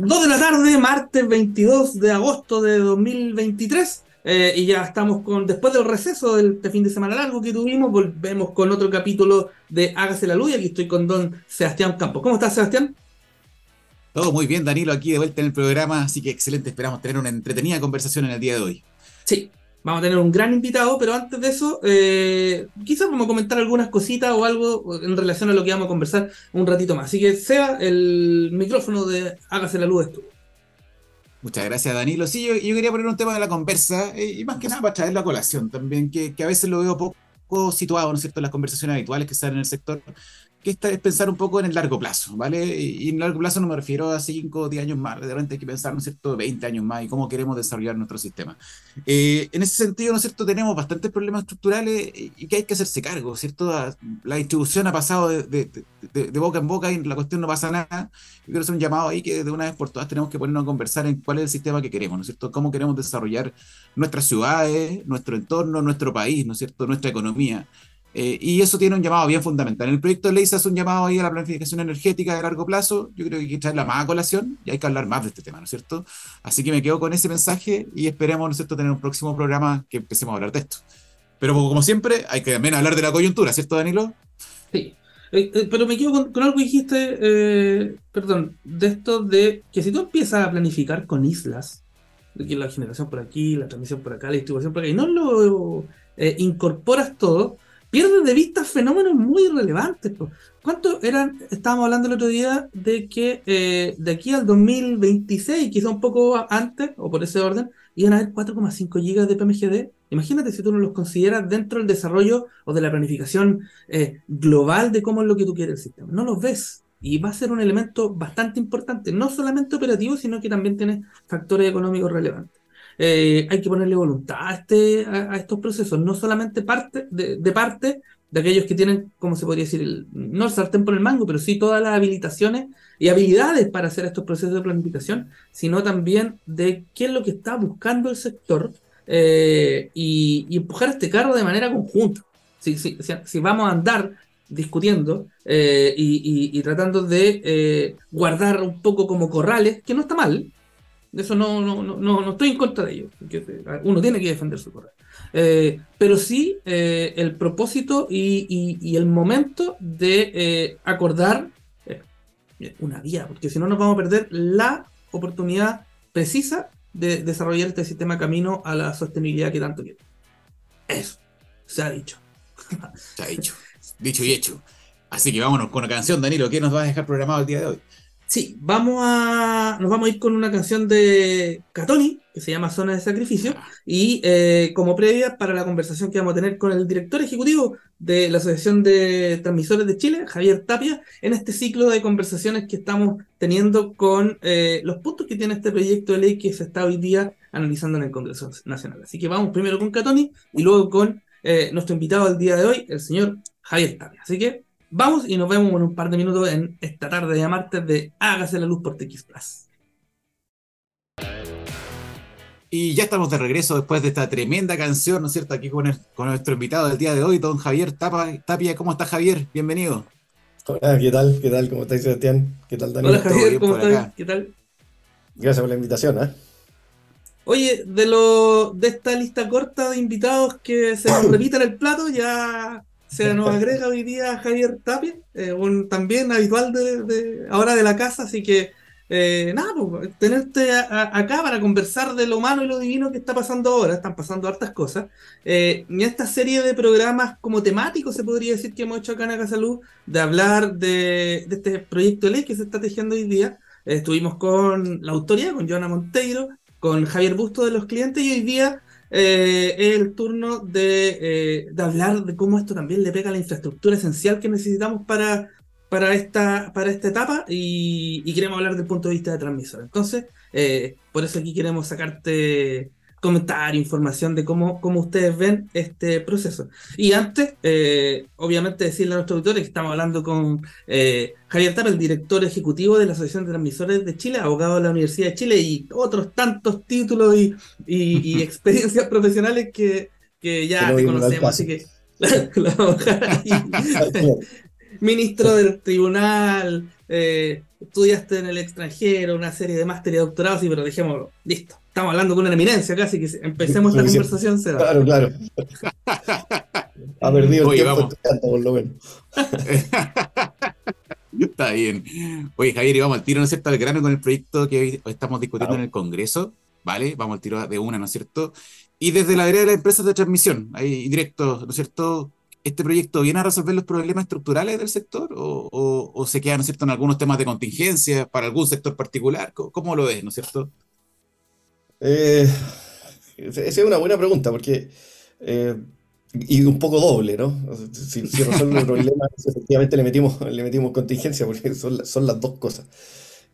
2 de la tarde, martes 22 de agosto de 2023. Eh, y ya estamos con, después del receso del este fin de semana largo que tuvimos, volvemos con otro capítulo de Hágase la Luz. Y aquí estoy con don Sebastián Campos. ¿Cómo estás, Sebastián? Todo muy bien, Danilo, aquí de vuelta en el programa, así que excelente. Esperamos tener una entretenida conversación en el día de hoy. Sí, Vamos a tener un gran invitado, pero antes de eso, eh, quizás vamos a comentar algunas cositas o algo en relación a lo que vamos a conversar un ratito más. Así que sea el micrófono de Hágase la Luz Estudio. Muchas gracias, Danilo. Sí, yo, quería poner un tema de la conversa eh, y más que nada para traer la colación también, que, que, a veces lo veo poco situado, ¿no es cierto?, en las conversaciones habituales que salen en el sector, que esta es pensar un poco en el largo plazo, ¿vale? Y, en el largo plazo no me refiero a 5 o 10 años más, de repente hay que pensar, ¿no es cierto?, 20 años más y cómo queremos desarrollar nuestro sistema. Eh, en ese sentido, ¿no es cierto?, tenemos bastantes problemas estructurales y que hay que hacerse cargo, ¿cierto? La distribución ha pasado de, boca en boca y la cuestión no pasa nada. Yo quiero hacer un llamado ahí que de una vez por todas tenemos que ponernos a conversar en cuál es el sistema que queremos, ¿no es cierto?, cómo queremos desarrollar nuestras ciudades, nuestro entorno, nuestro país, ¿no es cierto?, nuestra economía. Eh, y eso tiene un llamado bien fundamental. En el proyecto de ley se hace un llamado ahí a la planificación energética de largo plazo. Yo creo que hay que traerla más a colación y hay que hablar más de este tema, ¿no es cierto? Así que me quedo con ese mensaje y esperemos, ¿no es cierto?, tener un próximo programa que empecemos a hablar de esto. Pero como siempre, hay que también hablar de la coyuntura, ¿cierto, Danilo? Sí. Eh, eh, pero me quedo con, algo que dijiste, perdón, de esto de que si tú empiezas a planificar con islas, de que la generación por aquí, la transmisión por acá, la distribución por acá, y no lo incorporas todo, pierdes de vista fenómenos muy relevantes. ¿Cuánto eran? Estábamos hablando el otro día de que eh, de aquí al 2026, quizá un poco antes, o por ese orden, iban a haber 4,5 gigas de PMGD. Imagínate si tú no los consideras dentro del desarrollo o de la planificación eh, global de cómo es lo que tú quieres el sistema. No los ves. Y va a ser un elemento bastante importante, no solamente operativo, sino que también tiene factores económicos relevantes. Eh, hay que ponerle voluntad a, este, a, estos procesos, no solamente parte de, parte de aquellos que tienen, como se podría decir, no el sartén por el mango, pero sí todas las habilitaciones y habilidades para hacer estos procesos de planificación, sino también de qué es lo que está buscando el sector eh, y, empujar este carro de manera conjunta. Si, vamos a andar discutiendo eh, y, y, tratando de guardar un poco como corrales, que no está mal, eso no, no, no, no, estoy en contra de ello. Uno tiene que defender su correo. Eh, pero sí eh, el propósito y, el momento de eh, acordar una vía, porque si no nos vamos a perder la oportunidad precisa de desarrollar este sistema camino a la sostenibilidad que tanto quiere. Eso, se ha dicho. Se ha dicho. Dicho y hecho. Así que vámonos con la canción, Danilo. ¿Qué nos va a dejar programado el día de hoy? Sí, vamos a, nos vamos a ir con una canción de Catoni, que se llama Zona de Sacrificio, y eh, como previa para la conversación que vamos a tener con el director ejecutivo de la Asociación de Transmisores de Chile, Javier Tapia, en este ciclo de conversaciones que estamos teniendo con eh, los puntos que tiene este proyecto de ley que se está hoy día analizando en el Congreso Nacional. Así que vamos primero con Catoni y luego con eh, nuestro invitado del día de hoy, el señor Javier Tapia. Así que Vamos y nos vemos en un par de minutos en esta tarde de martes de Hágase la Luz por TX Plus. Y ya estamos de regreso después de esta tremenda canción, ¿no es cierto? Aquí con, nuestro invitado del día de hoy, don Javier Tapia. ¿Cómo está Javier? Bienvenido. Hola, ¿qué tal? ¿Qué tal? ¿Cómo estáis, Sebastián? ¿Qué tal, Daniel? Hola, Javier, ¿cómo estás? ¿Qué tal? Gracias por la invitación, ¿eh? Oye, de lo de esta lista corta de invitados que se nos repiten el plato, ya se nos agrega hoy día Javier Tapia, eh, un también habitual de, ahora de la casa, así que eh, nada, pues, tenerte acá para conversar de lo humano y lo divino que está pasando ahora, están pasando hartas cosas. Eh, y esta serie de programas como temáticos, se podría decir que hemos hecho acá en Acá Salud, de hablar de, de, este proyecto de ley que se está tejiendo hoy día. estuvimos con la autoridad, con Joana Monteiro, con Javier Busto de los clientes y hoy día eh, es el turno eh, de, hablar de cómo esto también le pega a la infraestructura esencial que necesitamos para, para, esta, para esta etapa y, queremos hablar del punto de vista de transmisor. Entonces, eh, por eso aquí queremos sacarte comentar información de cómo, cómo ustedes ven este proceso. Y antes, eh, obviamente, decirle a nuestros auditores que estamos hablando con eh, Javier Tapia, el director ejecutivo de la Asociación de Transmisores de Chile, abogado de la Universidad de Chile y otros tantos títulos y, y, experiencias profesionales que, que ya te conocemos. Así que, ministro del tribunal, eh, estudiaste en el extranjero, una serie de máster y doctorados, sí, pero dejémoslo, listo. Estamos hablando con una eminencia casi, que empecemos esta conversación. Se Claro, claro. ha perdido el tiempo por lo menos. Está bien. Oye, Javier, y vamos al tiro, ¿no es cierto?, al grano con el proyecto que hoy estamos discutiendo en el Congreso, ¿vale? Vamos al tiro de una, ¿no es cierto? Y desde la área de las empresas de transmisión, ahí directo, ¿no es cierto? ¿Este proyecto viene a resolver los problemas estructurales del sector o, o, se queda, ¿no es cierto?, en algunos temas de contingencia para algún sector particular. ¿Cómo, lo ves, ¿no es cierto? Eh, esa es una buena pregunta porque... Eh, y un poco doble, ¿no? Si, si resuelve el problema, efectivamente le metimos, le metimos contingencia, porque son, son las dos cosas.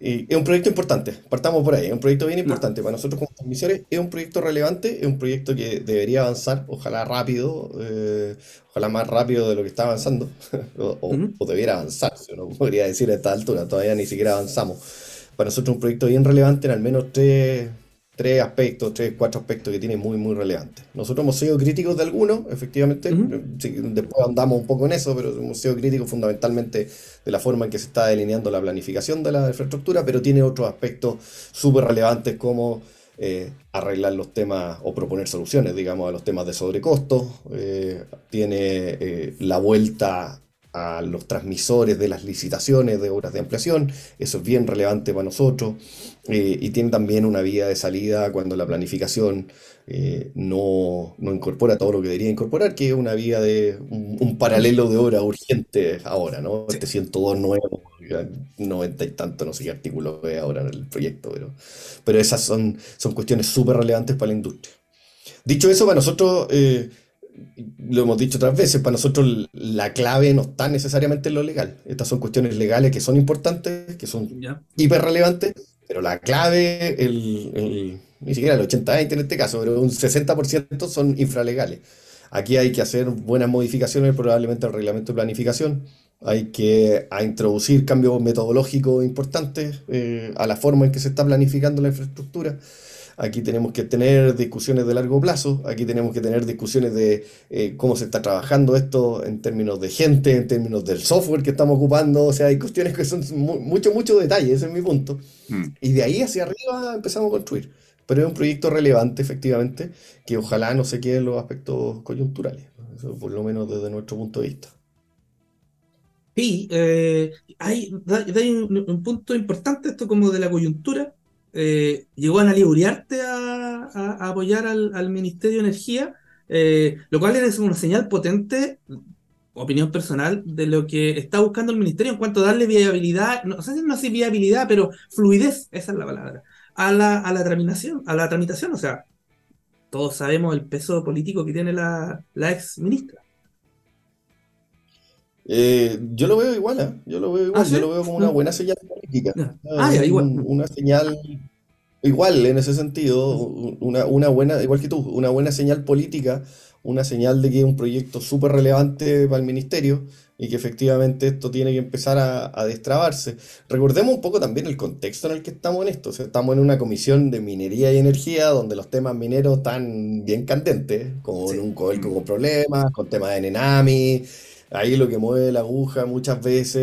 Y es un proyecto importante, partamos por ahí, es un proyecto bien importante para nosotros como transmisores, es un proyecto relevante, es un proyecto que debería avanzar, ojalá rápido, eh, ojalá más rápido de lo que está avanzando, o, o, debiera avanzar, si uno podría decir a esta altura, todavía ni siquiera avanzamos. Para nosotros es un proyecto bien relevante en al menos tres, tres aspectos, tres, cuatro aspectos que tiene muy, muy relevantes. Nosotros hemos sido críticos de algunos, efectivamente, después andamos un poco en eso, pero hemos sido críticos fundamentalmente de la forma en que se está delineando la planificación de la infraestructura, pero tiene otros aspectos súper relevantes como eh, arreglar los temas o proponer soluciones, digamos, a los temas de sobrecostos, eh, tiene eh, la vuelta a los transmisores de las licitaciones de obras de ampliación, eso es bien relevante para nosotros, eh, y tiene también una vía de salida cuando la planificación eh, no, incorpora todo lo que debería incorporar, que es una vía de un, paralelo de obra urgente ahora, ¿no? Este 102 nuevo, 90 y tanto, no sé qué artículo es ahora en el proyecto, pero, pero esas son, son cuestiones súper relevantes para la industria. Dicho eso, para nosotros... Eh, lo hemos dicho otras veces, para nosotros la clave no está necesariamente en lo legal. Estas son cuestiones legales que son importantes, que son hiper relevantes, pero la clave, el, ni siquiera el 80-20 en este caso, pero un 60% son infralegales. Aquí hay que hacer buenas modificaciones probablemente al reglamento de planificación. Hay que introducir cambios metodológicos importantes eh, a la forma en que se está planificando la infraestructura aquí tenemos que tener discusiones de largo plazo, aquí tenemos que tener discusiones de eh, cómo se está trabajando esto en términos de gente, en términos del software que estamos ocupando, o sea, hay cuestiones que son mucho, mucho detalle, ese es mi punto. Mm. Y de ahí hacia arriba empezamos a construir. Pero es un proyecto relevante, efectivamente, que ojalá no se queden los aspectos coyunturales, eso por lo menos desde nuestro punto de vista. Sí, eh, hay, hay un, punto importante esto como de la coyuntura, eh, llegó a Uriarte a, apoyar al, Ministerio de Energía, eh, lo cual es una señal potente, opinión personal, de lo que está buscando el Ministerio en cuanto a darle viabilidad, no, sé si no sé viabilidad, pero fluidez, esa es la palabra, a la, a la tramitación, a la tramitación, o sea, todos sabemos el peso político que tiene la, la ex ministra. Eh, yo lo veo igual, ¿eh? yo lo veo igual, ¿Ah, yo lo veo como una mm. buena señal política. Ah, igual. una señal igual en ese sentido, una, una, buena, igual que tú, una buena señal política, una señal de que es un proyecto súper relevante para el ministerio y que efectivamente esto tiene que empezar a, destrabarse. Recordemos un poco también el contexto en el que estamos en esto. estamos en una comisión de minería y energía donde los temas mineros están bien candentes, con un COEL con problemas, con temas de Nenami Ahí lo que mueve la aguja muchas veces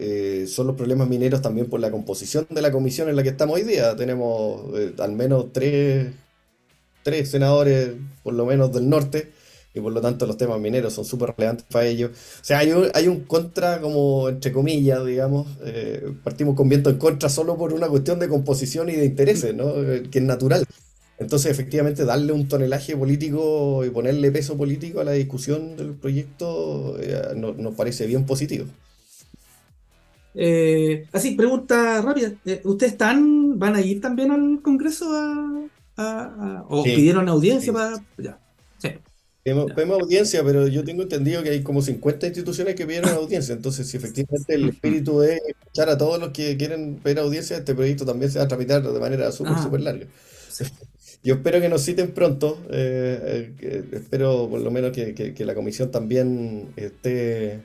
eh, son los problemas mineros también por la composición de la comisión en la que estamos hoy día. Tenemos eh, al menos tres, tres senadores, por lo menos del norte, y por lo tanto los temas mineros son súper relevantes para ellos. O sea, hay un, hay un contra, como entre comillas, digamos, eh, partimos con viento en contra solo por una cuestión de composición y de intereses, ¿no? que es natural. Entonces, efectivamente, darle un tonelaje político y ponerle peso político a la discusión del proyecto eh, nos parece bien positivo. Eh, así, pregunta rápida. Eh, ¿Ustedes están, van a ir también al Congreso a, o pidieron audiencia para... Ya. Sí. Audiencia, pero yo tengo entendido que hay como 50 instituciones que pidieron audiencia. Entonces, si efectivamente el espíritu es escuchar a todos los que quieren pedir audiencia, este proyecto también se va a tramitar de manera súper, ah. súper larga. Yo espero que nos citen pronto. Eh, eh, espero por lo menos que, la comisión también esté,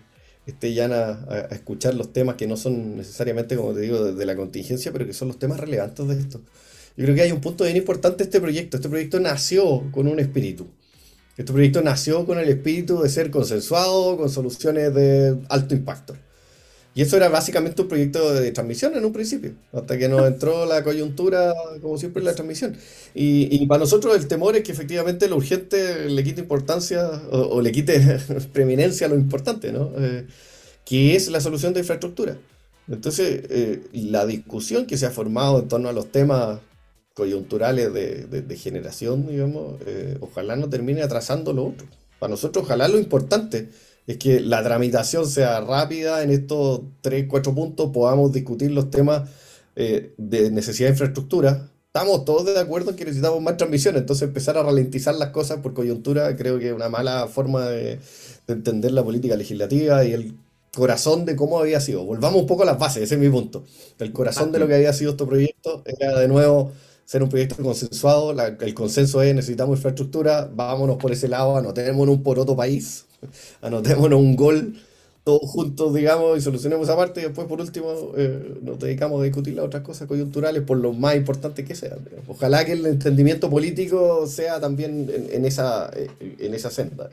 esté ya a, escuchar los temas que no son necesariamente, como te digo, de, la contingencia, pero que son los temas relevantes de esto. Yo creo que hay un punto bien importante este proyecto. Este proyecto nació con un espíritu. Este proyecto nació con el espíritu de ser consensuado, con soluciones de alto impacto. Y eso era básicamente un proyecto de transmisión en un principio, hasta que nos entró la coyuntura, como siempre, la transmisión. Y, para nosotros el temor es que efectivamente lo urgente le quite importancia o, le quite preeminencia a lo importante, ¿no? Eh, que es la solución de infraestructura. Entonces, eh, la discusión que se ha formado en torno a los temas coyunturales de, generación, digamos, eh, ojalá no termine atrasando lo otro. Para nosotros, ojalá lo importante es que la tramitación sea rápida en estos 3, 4 puntos, podamos discutir los temas eh, de necesidad de infraestructura. Estamos todos de acuerdo en que necesitamos más transmisión, entonces empezar a ralentizar las cosas por coyuntura creo que es una mala forma de, entender la política legislativa y el corazón de cómo había sido. Volvamos un poco a las bases, ese es mi punto. El corazón de lo que había sido este proyecto era de nuevo ser un proyecto consensuado, el consenso es necesitamos infraestructura, vámonos por ese lado, anotémonos un por otro país, anotémonos un gol todos juntos, digamos, y solucionemos esa parte y después, por último, eh, nos dedicamos a discutir las otras cosas coyunturales por lo más importante que sean. Ojalá que el entendimiento político sea también en, esa, en esa senda.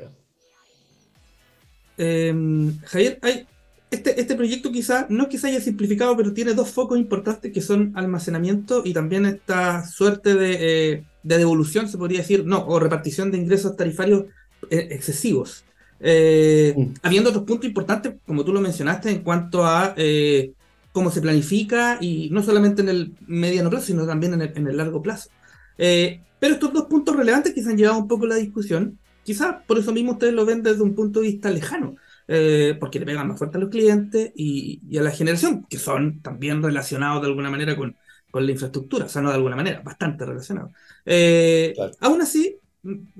Em, Javier, hay, este, este proyecto quizá, no que se haya simplificado, pero tiene dos focos importantes que son almacenamiento y también esta suerte de, eh, devolución, se podría decir, no, o repartición de ingresos tarifarios eh, excesivos. Eh, mm. Habiendo otros puntos importantes, como tú lo mencionaste, en cuanto a cómo se planifica y no solamente en el mediano plazo, sino también en el, en el largo plazo. pero estos dos puntos relevantes que se han llevado un poco la discusión, quizá por eso mismo ustedes lo ven desde un punto de vista lejano. Eh, porque le pegan más fuerte a los clientes y, a la generación, que son también relacionados de alguna manera con, con la infraestructura, o sea, no de alguna manera, bastante relacionados. Eh, aún así,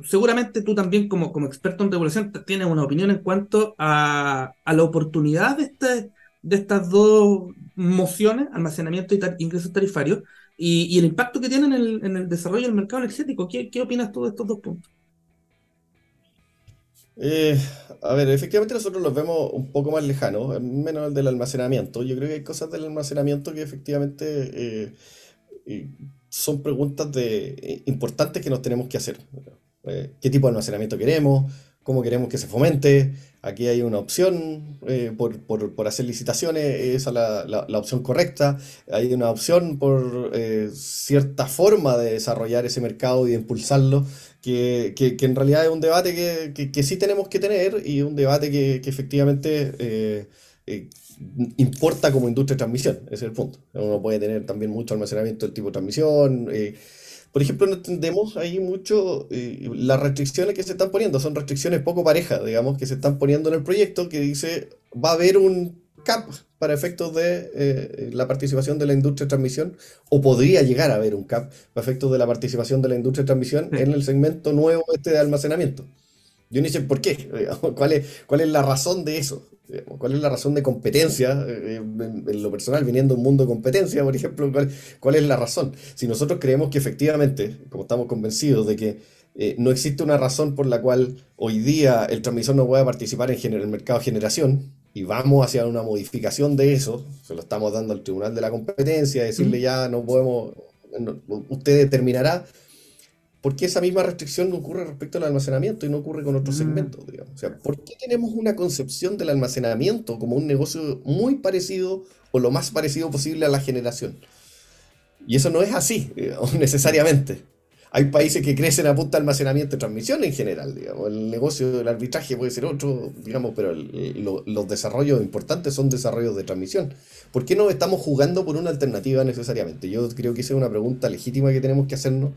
seguramente tú también como, como experto en regulación tienes una opinión en cuanto a, a la oportunidad de, este, de estas dos mociones, almacenamiento y ingresos tarifarios, y, el impacto que tienen en el, en el desarrollo del mercado energético. ¿Qué, ¿Qué opinas tú de estos dos puntos? Eh, a ver, efectivamente nosotros los vemos un poco más lejanos, menos el del almacenamiento. Yo creo que hay cosas del almacenamiento que efectivamente eh, son preguntas de, importantes que nos tenemos que hacer. Eh, ¿Qué tipo de almacenamiento queremos? ¿Cómo queremos que se fomente? Aquí hay una opción por, hacer licitaciones, esa es la, la, opción correcta. Hay una opción por cierta forma de desarrollar ese mercado y de impulsarlo que, que, en realidad es un debate que, que, sí tenemos que tener y un debate que, efectivamente eh, eh, importa como industria de transmisión, ese es el punto. Uno puede tener también mucho almacenamiento del tipo de transmisión. Eh, por ejemplo, no entendemos ahí mucho las restricciones que se están poniendo, son restricciones poco parejas, digamos, que se están poniendo en el proyecto que dice va a haber un cap para efectos de eh, la participación de la industria de transmisión, o podría llegar a haber un cap para efectos de la participación de la industria de transmisión en el segmento nuevo este de almacenamiento. Yo ni sé por qué, ¿Cuál, es, cuál es la razón de eso, cuál es la razón de competencia, eh, en, lo personal, viniendo un mundo de competencia, por ejemplo, cuál, es la razón. Si nosotros creemos que efectivamente, como estamos convencidos de que eh, no existe una razón por la cual hoy día el transmisor no pueda participar en el mercado de generación, y vamos hacia una modificación de eso, se lo estamos dando al Tribunal de la Competencia, decirle ya no podemos, usted determinará, ¿por qué esa misma restricción ocurre respecto al almacenamiento y no ocurre con otros mm. segmentos? Digamos? O sea, ¿por qué tenemos una concepción del almacenamiento como un negocio muy parecido o lo más parecido posible a la generación? Y eso no es así, necesariamente. Hay países que crecen a punta de almacenamiento y transmisión en general, digamos. El negocio del arbitraje puede ser otro, digamos, pero los desarrollos importantes son desarrollos de transmisión. ¿Por qué no estamos jugando por una alternativa necesariamente? Yo creo que esa es una pregunta legítima que tenemos que hacernos.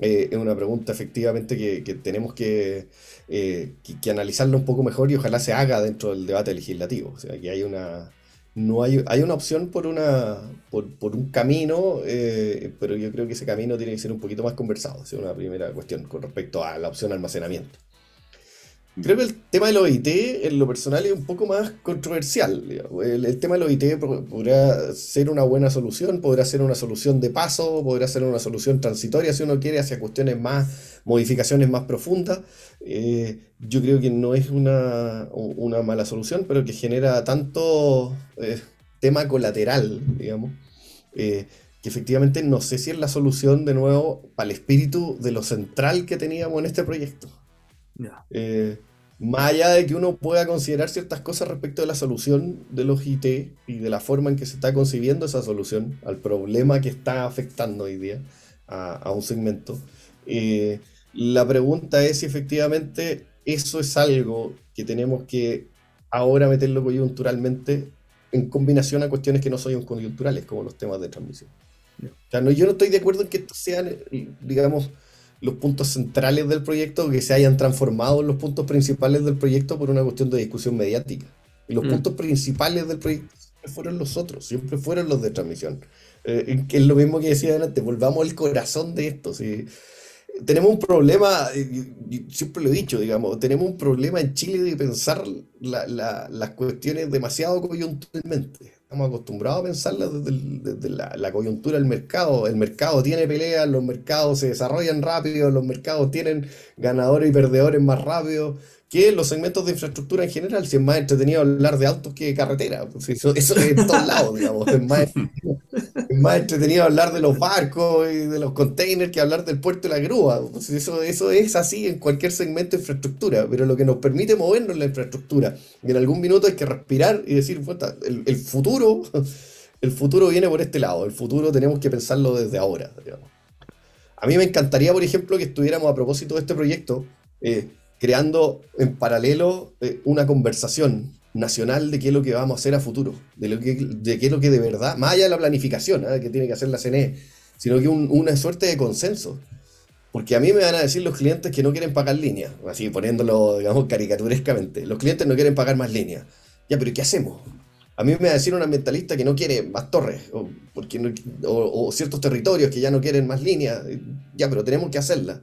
Eh, es una pregunta efectivamente que, tenemos que, eh, que, que analizarla un poco mejor y ojalá se haga dentro del debate legislativo. O sea, que hay una no hay, hay una opción por, una, por, por un camino, eh, pero yo creo que ese camino tiene que ser un poquito más conversado. Es una primera cuestión con respecto a la opción almacenamiento. Creo que el tema del OIT, en lo personal, es un poco más controversial. El, tema del OIT podrá ser una buena solución, podrá ser una solución de paso, podrá ser una solución transitoria si uno quiere hacia cuestiones más, modificaciones más profundas. Eh, yo creo que no es una, mala solución, pero que genera tanto eh, tema colateral, digamos, eh, que efectivamente no sé si es la solución de nuevo para el espíritu de lo central que teníamos en este proyecto. Eh, más allá de que uno pueda considerar ciertas cosas respecto de la solución de los IT y de la forma en que se está concibiendo esa solución al problema que está afectando hoy día a, un segmento, eh, la pregunta es si efectivamente eso es algo que tenemos que ahora meterlo coyunturalmente en combinación a cuestiones que no son coyunturales, como los temas de transmisión. no, yo no estoy de acuerdo en que estos sean, digamos, los puntos centrales del proyecto que se hayan transformado en los puntos principales del proyecto por una cuestión de discusión mediática. Y los mm. puntos principales del proyecto siempre fueron los otros, siempre fueron los de transmisión. Eh, que es lo mismo que decía antes, volvamos al corazón de esto. ¿sí? Tenemos un problema, siempre lo he dicho, digamos, tenemos un problema en Chile de pensar las cuestiones demasiado coyunturalmente estamos acostumbrados a pensarla desde, la, coyuntura del mercado. El mercado tiene peleas, los mercados se desarrollan rápido, los mercados tienen ganadores y perdedores más rápido que los segmentos de infraestructura en general. Si es más entretenido hablar de autos que de carretera. Pues, eso, es en todos lados, digamos. Es más, es más, entretenido hablar de los barcos y de los containers que hablar del puerto y la grúa. Pues, eso, eso es así en cualquier segmento de infraestructura. Pero lo que nos permite movernos es la infraestructura. Y en algún minuto hay que respirar y decir, el, el futuro. El futuro viene por este lado, el futuro tenemos que pensarlo desde ahora. A mí me encantaría, por ejemplo, que estuviéramos a propósito de este proyecto, eh, creando en paralelo eh, una conversación nacional de qué es lo que vamos a hacer a futuro, de, lo que, de qué es lo que de verdad, más allá de la planificación ¿eh? que tiene que hacer la CNE, sino que una suerte de consenso. Porque a mí me van a decir los clientes que no quieren pagar línea, así poniéndolo, digamos, caricaturescamente. Los clientes no quieren pagar más línea. Ya, pero ¿qué hacemos? A mí me va a decir un ambientalista que no quiere más torres, o, porque o, ciertos territorios que ya no quieren más línea. Ya, pero tenemos que hacerla.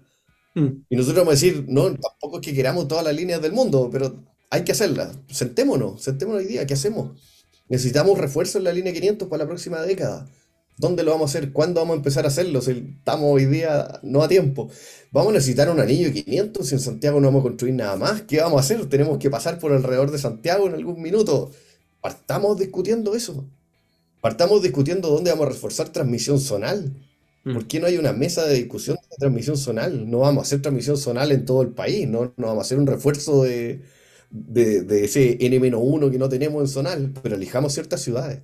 Mm. Y nosotros vamos a decir, no, tampoco es que queramos todas las líneas del mundo, pero hay que hacerlas. Sentémonos, sentémonos hoy día, ¿qué hacemos? Necesitamos refuerzo en la línea 500 para la próxima década. ¿Dónde lo vamos a hacer? ¿Cuándo vamos a empezar a hacerlo? Si estamos hoy día no a tiempo. Vamos a necesitar un anillo 500 si en Santiago no vamos a construir nada más. ¿Qué vamos a hacer? Tenemos que pasar por alrededor de Santiago en algún minuto. Partamos discutiendo eso. Partamos discutiendo dónde vamos a reforzar transmisión zonal. Mm. ¿Por qué no hay una mesa de discusión de transmisión zonal? No vamos a hacer transmisión zonal en todo el país, no, no vamos a hacer un refuerzo de, ese N-1 que no tenemos en zonal, pero elijamos ciertas ciudades.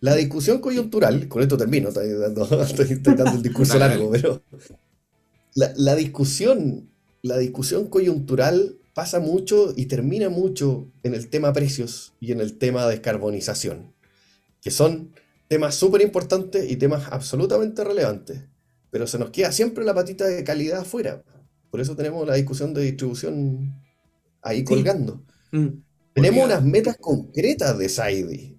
La discusión coyuntural, con esto termino, estoy dando, el discurso largo, pero la, discusión, la discusión coyuntural pasa mucho y termina mucho en el tema precios y en el tema descarbonización, que son temas súper importantes y temas absolutamente relevantes, pero se nos queda siempre la patita de calidad afuera. Por eso tenemos la discusión de distribución ahí colgando. Mm. Tenemos unas metas concretas de SAIDI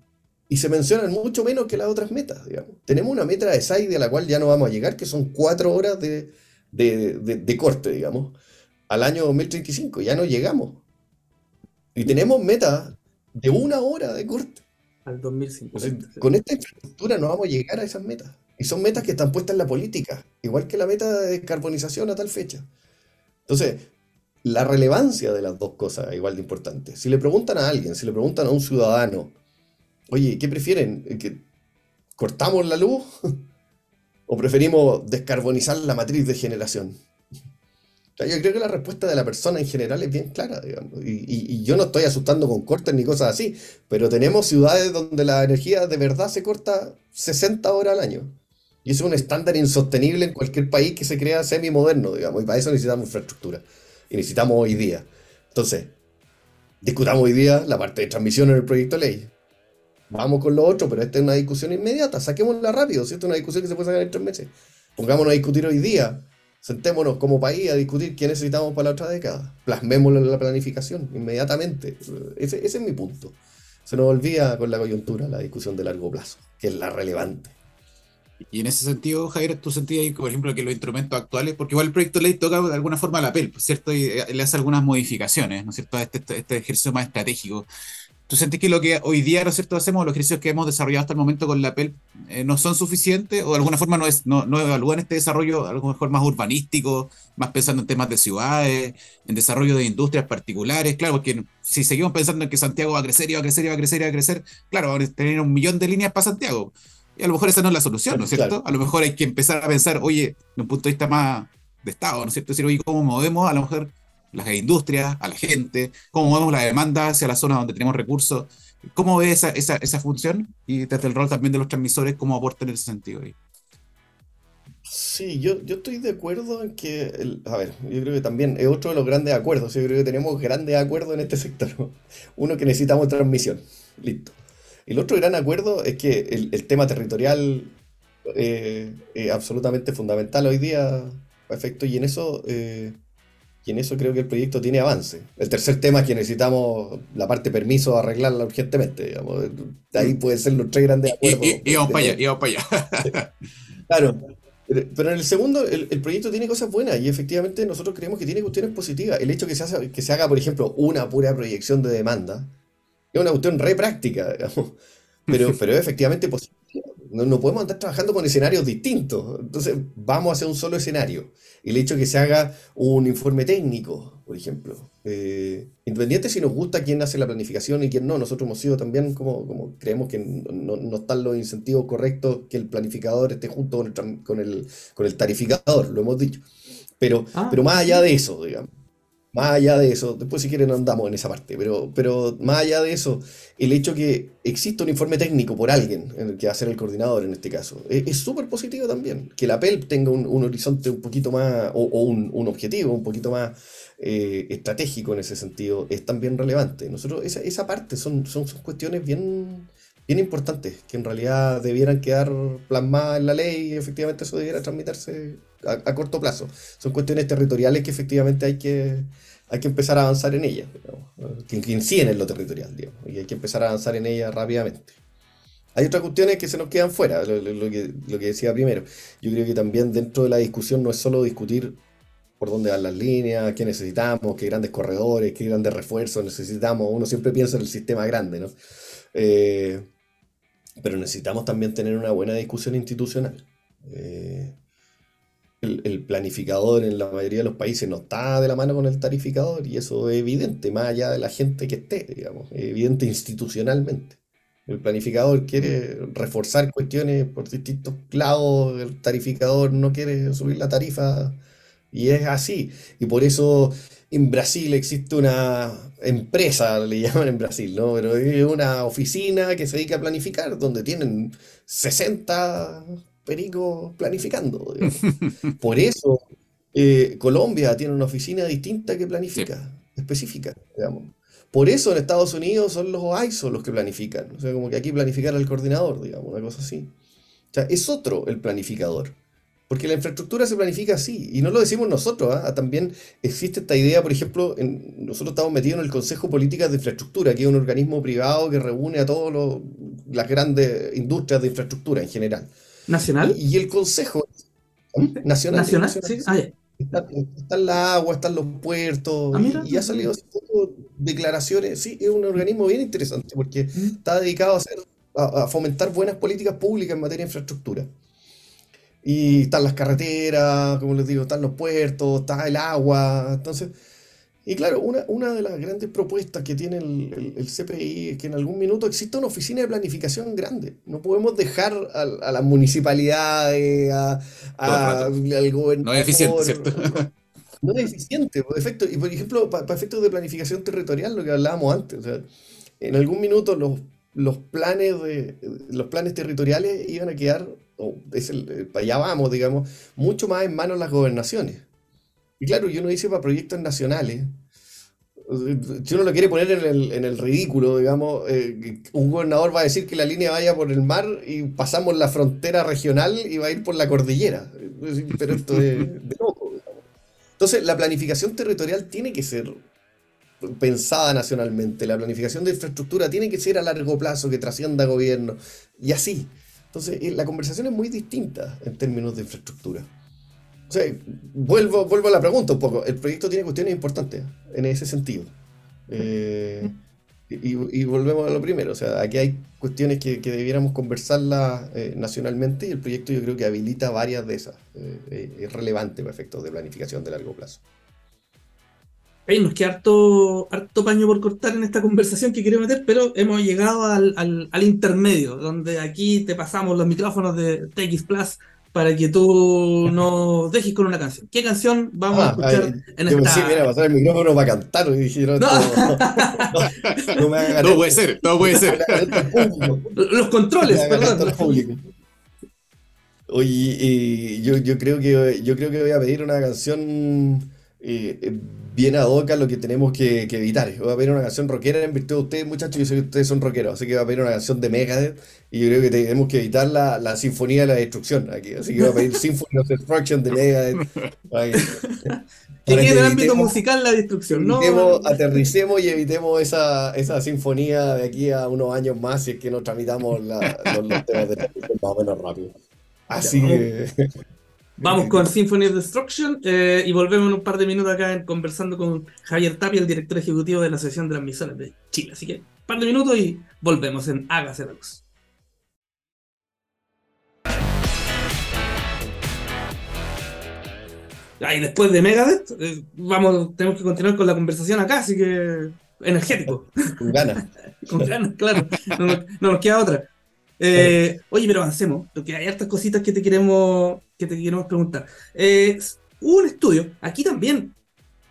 y se mencionan mucho menos que las otras metas. Digamos. Tenemos una meta de SAIDI a la cual ya no vamos a llegar, que son cuatro horas de, de corte, digamos, al año 2035. Ya no llegamos. Y tenemos metas de una hora de corte al 2050. con esta infraestructura no vamos a llegar a esas metas. Y son metas que están puestas en la política, igual que la meta de descarbonización a tal fecha. Entonces, la relevancia de las dos cosas es igual de importante. Si le preguntan a alguien, si le preguntan a un ciudadano, oye, ¿qué prefieren? ¿Que ¿Cortamos la luz? ¿O preferimos descarbonizar la matriz de generación? Yo creo que la respuesta de la persona en general es bien clara, Y, yo no estoy asustando con cortes ni cosas así, pero tenemos ciudades donde la energía de verdad se corta 60 horas al año. Y eso es un estándar insostenible en cualquier país que se crea semi-moderno, digamos. Y para eso necesitamos infraestructura. Y necesitamos hoy día. Entonces, discutamos hoy día la parte de transmisión en el proyecto de ley. Vamos con lo otro, pero esta es una discusión inmediata. Saquémosla rápido, ¿cierto? Una discusión que se puede sacar en tres meses. Pongámonos a discutir hoy día Sentémonos como país a discutir qué necesitamos para la otra década. Plasmémoslo en la planificación inmediatamente. Ese, es mi punto. Se nos olvida con la coyuntura la discusión de largo plazo, que es la relevante. Y en ese sentido, Javier, tú sentías, por ejemplo, que los instrumentos actuales, porque igual el proyecto de ley toca de alguna forma la PEL, ¿cierto? Y eh, le hace algunas modificaciones, ¿no es cierto?, a este, este ejercicio más estratégico. ¿Tú sentís que lo que hoy día, ¿no es cierto?, hacemos, los ejercicios que hemos desarrollado hasta el momento con la PEL, eh, no son suficientes o de alguna forma no, es, no, no evalúan este desarrollo a lo mejor más urbanístico, más pensando en temas de ciudades, en desarrollo de industrias particulares? Claro, porque si seguimos pensando en que Santiago va a crecer y va a crecer y va a crecer y va a crecer, claro, vamos a tener un millón de líneas para Santiago. Y a lo mejor esa no es la solución, ¿no es cierto? A lo mejor hay que empezar a pensar, oye, de un punto de vista más de Estado, ¿no es cierto? Decir, oye, ¿cómo movemos a lo mejor las industrias, a la gente, cómo movemos la demanda hacia las zonas donde tenemos recursos. ¿Cómo ve esa, esa, esa función? Y desde el rol también de los transmisores, ¿cómo aportan en ese sentido ahí? Sí, yo, yo estoy de acuerdo en que, a ver, yo creo que también es otro de los grandes acuerdos, yo creo que tenemos grandes acuerdos en este sector. ¿no? Uno que necesitamos transmisión, listo. El otro gran acuerdo es que el, el tema territorial eh, es absolutamente fundamental hoy día, perfecto, y en eso, eh, y en eso creo que el proyecto tiene avance. El tercer tema es que necesitamos la parte permiso arreglarla urgentemente, digamos. De ahí pueden ser los tres grandes acuerdos. y- y vamos de para allá, vamos para allá. Claro, pero en el segundo, el, el proyecto tiene cosas buenas y efectivamente nosotros creemos que tiene cuestiones positivas. El hecho que se, hace- que se haga, por ejemplo, una pura proyección de demanda es una cuestión re práctica, digamos, pero, pero es efectivamente positiva. No, no podemos andar trabajando con escenarios distintos. Entonces, vamos a hacer un solo escenario. El hecho que se haga un informe técnico, por ejemplo. eh, independiente si nos gusta quién hace la planificación y quién no, nosotros hemos sido también como, como creemos que no, no están los incentivos correctos que el planificador esté junto con el, con el, con el tarificador, lo hemos dicho. Pero, Ah. pero más allá de eso, digamos. Más allá de eso, después si quieren andamos en esa parte, pero, pero más allá de eso, el hecho que exista un informe técnico por alguien, en el que va a ser el coordinador en este caso, es es súper positivo también. Que la PEL tenga un, un horizonte un poquito más, o, o un, un objetivo un poquito más eh, estratégico en ese sentido, es también relevante. Nosotros, esa, esa parte son, son, son cuestiones bien, bien importantes, que en realidad debieran quedar plasmadas en la ley y efectivamente eso debiera transmitirse a, a corto plazo. Son cuestiones territoriales que efectivamente hay que, hay que empezar a avanzar en ellas, que, que inciden en lo territorial, digamos, y hay que empezar a avanzar en ellas rápidamente. Hay otras cuestiones que se nos quedan fuera, lo, lo- lo que, lo que decía primero. Yo creo que también dentro de la discusión no es solo discutir por dónde van las líneas, qué necesitamos, qué grandes corredores, qué grandes refuerzos necesitamos. Uno siempre piensa en el sistema grande, ¿no? Eh, pero necesitamos también tener una buena discusión institucional. Eh, el, planificador en la mayoría de los países no está de la mano con el tarificador y eso es evidente, más allá de la gente que esté, digamos, es evidente institucionalmente. El planificador quiere reforzar cuestiones por distintos lados, el tarificador no quiere subir la tarifa y es así. Y por eso en Brasil existe una empresa, le llaman en Brasil, ¿no? Pero es una oficina que se dedica a planificar, donde tienen 60 pericos planificando. Por eso eh, Colombia tiene una oficina distinta que planifica, específica, digamos. Por eso en Estados Unidos son los ISO los que planifican. O sea, como que aquí planificar el coordinador, digamos, una cosa así. O sea, es otro el planificador. Porque la infraestructura se planifica así, y no lo decimos nosotros, ¿ah? También existe esta idea, por ejemplo, en- nosotros estamos metidos en el Consejo Políticas de Infraestructura, que es un organismo privado que reúne a todas las grandes industrias de infraestructura en general. ¿Nacional? Y el Consejo ¿Mm? Nacional, ¿Nacional? Sí. Ah. Está, está el agua, están los puertos, Ah, y- mira. y, ha salido hace poco declaraciones. Sí, es un organismo bien interesante porque Mm. está dedicado a, hacer, a, a fomentar buenas políticas públicas en materia de infraestructura. Y están las carreteras, como les digo, están los puertos, está el agua. Entonces, y claro, una, una de las grandes propuestas que tiene el, el- el CPI es que en algún minuto exista una oficina de planificación grande. No podemos dejar a, a las municipalidades, a, al gobernador. No es eficiente, ¿cierto? No es eficiente, por efecto, y por ejemplo, para efectos de planificación territorial, lo que hablábamos antes, o sea, en algún minuto los, los planes de los planes territoriales iban a quedar, o es el- eh, para allá vamos, digamos, mucho más en manos de las gobernaciones. Y claro, yo uno dice para proyectos nacionales, si uno lo quiere poner en el, en el ridículo, digamos, eh, un gobernador va a decir que la línea vaya por el mar y pasamos la frontera regional y va a ir por la cordillera. Pero esto es de loco. digamos. Entonces, la planificación territorial tiene que ser pensada nacionalmente, la planificación de infraestructura tiene que ser a largo plazo, que trascienda gobierno, y así. Entonces, eh, la conversación es muy distinta en términos de infraestructura. O sea, vuelvo, vuelvo a la pregunta un poco. El proyecto tiene cuestiones importantes en ese sentido. Eh, y, y volvemos a lo primero. O sea, aquí hay cuestiones que, que debiéramos conversarlas eh, nacionalmente y el proyecto yo creo que habilita varias de esas. Eh, eh, es relevante para efectos de planificación de largo plazo. Ey, nos queda harto, harto paño por cortar en esta conversación que quería meter, pero hemos llegado al, al- al intermedio, donde aquí te pasamos los micrófonos de TX Plus para que tú nos dejes con una canción. ¿Qué canción vamos a Ah, escuchar ay, en esta? que era pasar el micrófono para cantar. Y dije, no, No. no, no me haga Todo puede ser, todo puede ser. Los controles, perdón. público. Oye, y yo, yo creo que yo creo que voy a pedir una canción eh, eh, bien ad hoc a lo que tenemos que, que evitar. Voy a pedir una canción rockera en virtud de ustedes, muchachos. Yo sé que ustedes son rockeros, así que voy a pedir una canción de Megadeth. Y yo creo que tenemos que evitar la, la sinfonía de la destrucción aquí. Así que voy a pedir Symphony of Destruction de Megadeth. Para que, Que para quede en el ámbito musical la destrucción, ¿no? evitemos, aterricemos y evitemos esa, esa sinfonía de aquí a unos años más si es que nos tramitamos la- los, los temas de transmisión más o menos rápido. Así Ya, que Vamos con Symphony of Destruction eh, y volvemos en un par de minutos acá en- conversando con Javier Tapia, el director ejecutivo de la Asociación de Transmisores de Chile. Así que un par de minutos y volvemos en Hágase la Luz. Ah, y después de Megadeth, eh, vamos, tenemos que continuar con la conversación acá, así que energético. con ganas. Con ganas, claro. No, no nos queda otra. Eh, oye, pero avancemos, porque hay hartas cositas que te queremos, que te queremos preguntar. Eh, hubo un estudio, aquí también.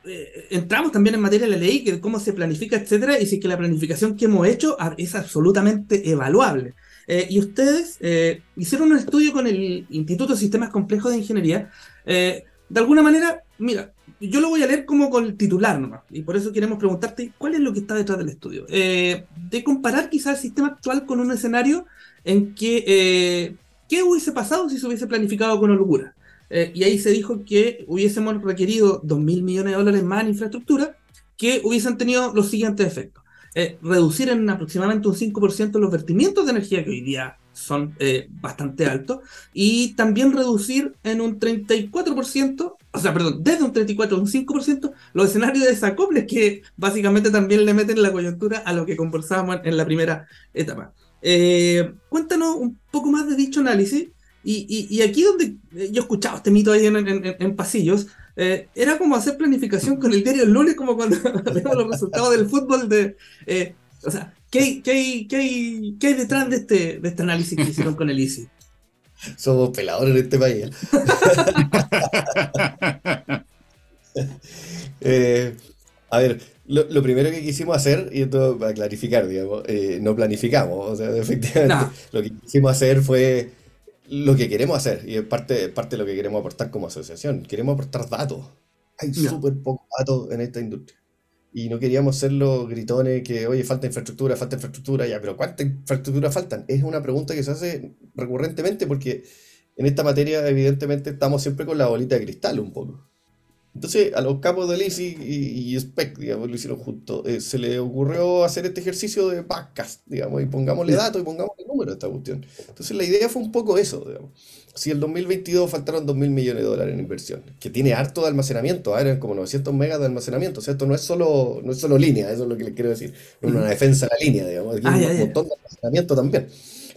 eh, entramos también en materia de la ley, que cómo se planifica, etcétera, y si es que la planificación que hemos hecho es absolutamente evaluable. Eh, y ustedes eh, hicieron un estudio con el Instituto de Sistemas Complejos de Ingeniería. eh, de alguna manera, mira, yo lo voy a leer como con el titular nomás, y por eso queremos preguntarte cuál es lo que está detrás del estudio. Eh, de comparar quizás el sistema actual con un escenario en que, eh, ¿qué hubiese pasado si se hubiese planificado con holgura? Eh, y ahí se dijo que hubiésemos requerido 2 mil millones de dólares más en infraestructura, que hubiesen tenido los siguientes efectos. Eh, reducir en aproximadamente un 5% los vertimientos de energía que hoy día son eh, bastante altos y también reducir en un 34%, o sea, perdón, desde un 34 a un 5% los escenarios de desacoples que básicamente también le meten la coyuntura a lo que conversábamos en la primera etapa. Eh, cuéntanos un poco más de dicho análisis y, y- y aquí donde eh, yo he escuchado este mito ahí en, en- en- en pasillos, eh, era como hacer planificación con el diario el lunes, como cuando vemos los resultados del fútbol de... eh, o sea, ¿qué hay, qué, hay, qué, hay, qué hay detrás de este, de este análisis que hicieron con el ICI? Somos peladores en este país. Eh, a ver, lo, lo primero que quisimos hacer, y esto para clarificar, digamos, eh, no planificamos, o sea, efectivamente, No. lo que quisimos hacer fue lo que queremos hacer, y es parte, parte de lo que queremos aportar como asociación. Queremos aportar datos. Hay Ya. súper pocos datos en esta industria. Y no queríamos ser los gritones que, oye, falta infraestructura, falta infraestructura, ya, pero ¿cuánta infraestructura faltan? Es una pregunta que se hace recurrentemente porque en esta materia, evidentemente, estamos siempre con la bolita de cristal un poco. Entonces, a los capos del ICI y, y SPEC, digamos, lo hicieron juntos, eh, se le ocurrió hacer este ejercicio de podcast, digamos, y pongámosle datos y pongámosle número a esta cuestión. Entonces, la idea fue un poco eso, digamos. Si el 2022 faltaron 2 mil millones de dólares en inversión, que tiene harto de almacenamiento, ah, eran como 900 megas de almacenamiento, o sea, esto no es solo, no es solo línea, eso es lo que les quiero decir, es una defensa de la línea, digamos, aquí Ah, hay un ya. montón de almacenamiento también.